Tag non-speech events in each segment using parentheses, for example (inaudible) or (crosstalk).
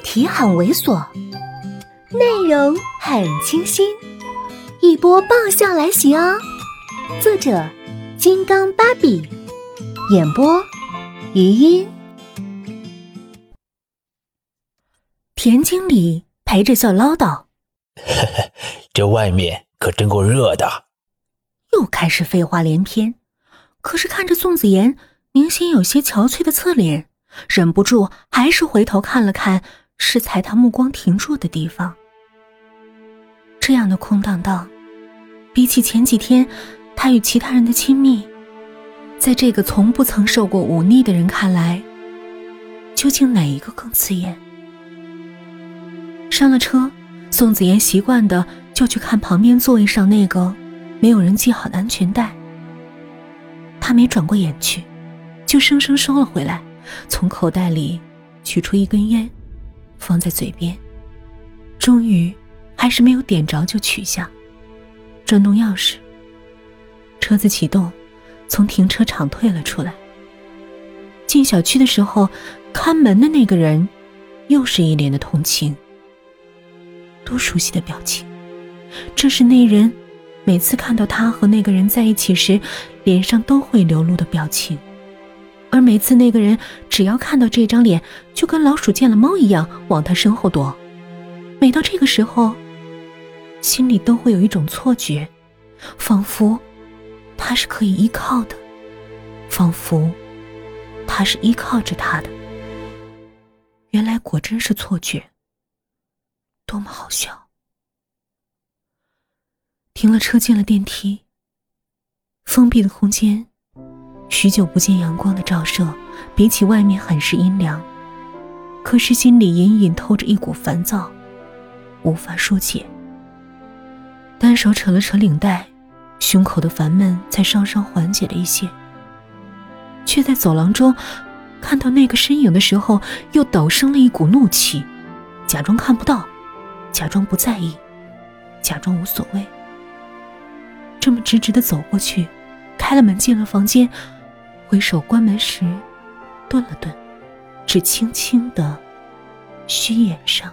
题很猥琐，内容很清新，一波爆笑来袭哦！作者：金刚芭比，演播：余音。田经理陪着笑唠叨：“ (laughs) 这外面可真够热的。”又开始废话连篇，可是看着宋子妍明显有些憔悴的侧脸。忍不住，还是回头看了看是踩他目光停住的地方。这样的空荡荡，比起前几天他与其他人的亲密，在这个从不曾受过忤逆的人看来，究竟哪一个更刺眼？上了车，宋子妍习惯的就去看旁边座位上那个没有人系好的安全带。他没转过眼去，就生生收了回来。从口袋里取出一根烟，放在嘴边，终于还是没有点着就取下，转动钥匙，车子启动，从停车场退了出来。进小区的时候，看门的那个人又是一脸的同情，多熟悉的表情，这是那人每次看到他和那个人在一起时，脸上都会流露的表情。而每次那个人只要看到这张脸，就跟老鼠见了猫一样往他身后躲。每到这个时候，心里都会有一种错觉，仿佛他是可以依靠的，仿佛他是依靠着他的。原来果真是错觉，多么好笑！停了车，进了电梯，封闭的空间。许久不见阳光的照射，比起外面很是阴凉。可是心里隐隐透着一股烦躁，无法疏解。单手扯了扯领带，胸口的烦闷才稍稍缓解了一些。却在走廊中看到那个身影的时候，又陡生了一股怒气，假装看不到，假装不在意，假装无所谓。这么直直的走过去，开了门进了房间。回首关门时，顿了顿，只轻轻的虚掩上，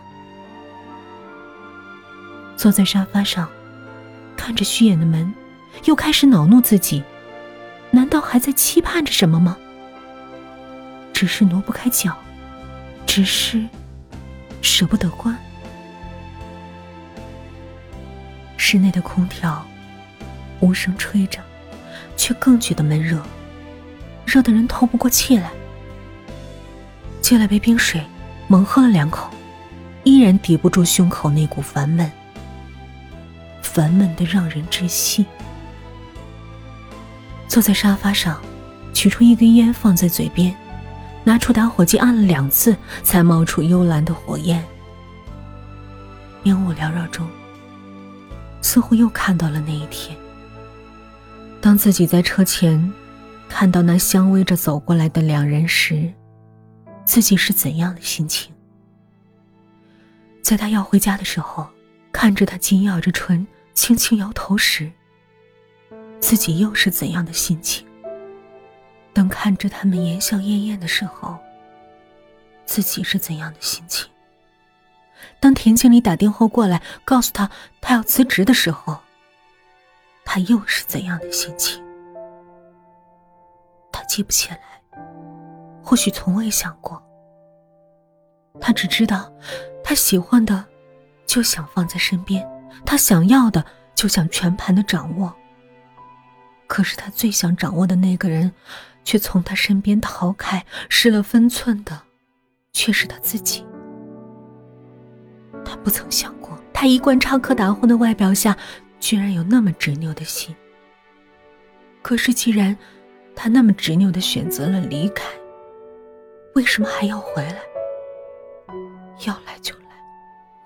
坐在沙发上，看着虚掩的门，又开始恼怒自己：难道还在期盼着什么吗？只是挪不开脚，只是舍不得关。室内的空调无声吹着，却更觉得闷热。热得人透不过气来，接了杯冰水，猛喝了两口，依然抵不住胸口那股烦闷，烦闷的让人窒息。坐在沙发上，取出一根烟放在嘴边，拿出打火机按了两次，才冒出幽蓝的火焰。烟雾缭绕中，似乎又看到了那一天，当自己在车前。看到那相偎着走过来的两人时，自己是怎样的心情？在他要回家的时候，看着他紧咬着唇，轻轻摇头时，自己又是怎样的心情？等看着他们言笑晏晏的时候，自己是怎样的心情？当田经理打电话过来告诉他他要辞职的时候，他又是怎样的心情？记不起来，或许从未想过。他只知道，他喜欢的就想放在身边，他想要的就想全盘的掌握。可是他最想掌握的那个人，却从他身边逃开，失了分寸的，却是他自己。他不曾想过，他一贯插科打诨的外表下，居然有那么执拗的心。可是既然……他那么执拗的选择了离开，为什么还要回来？要来就来，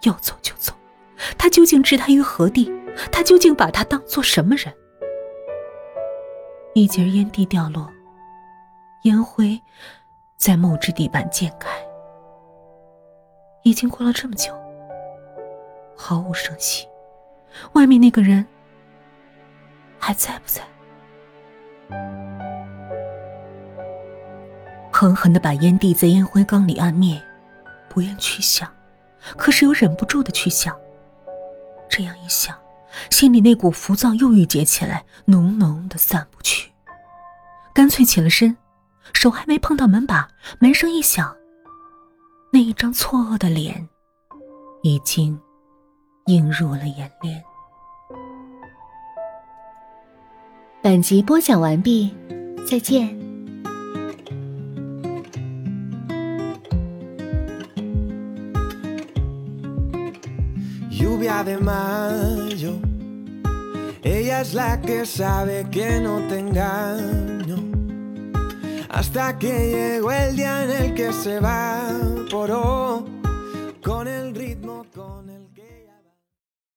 要走就走，他究竟置他于何地？他究竟把他当做什么人？一截烟蒂掉落，烟灰在木质地板溅开。已经过了这么久，毫无声息，外面那个人还在不在？狠狠的把烟蒂在烟灰缸里按灭，不愿去想，可是又忍不住的去想。这样一想，心里那股浮躁又郁结起来，浓浓的散不去。干脆起了身，手还没碰到门把，门声一响，那一张错愕的脸，已经映入了眼帘。本集播讲完毕，再见。de mayo. Ella es la que sabe que no te engaño. Hasta que llegó el día en el que se evaporó con el ritmo, con el...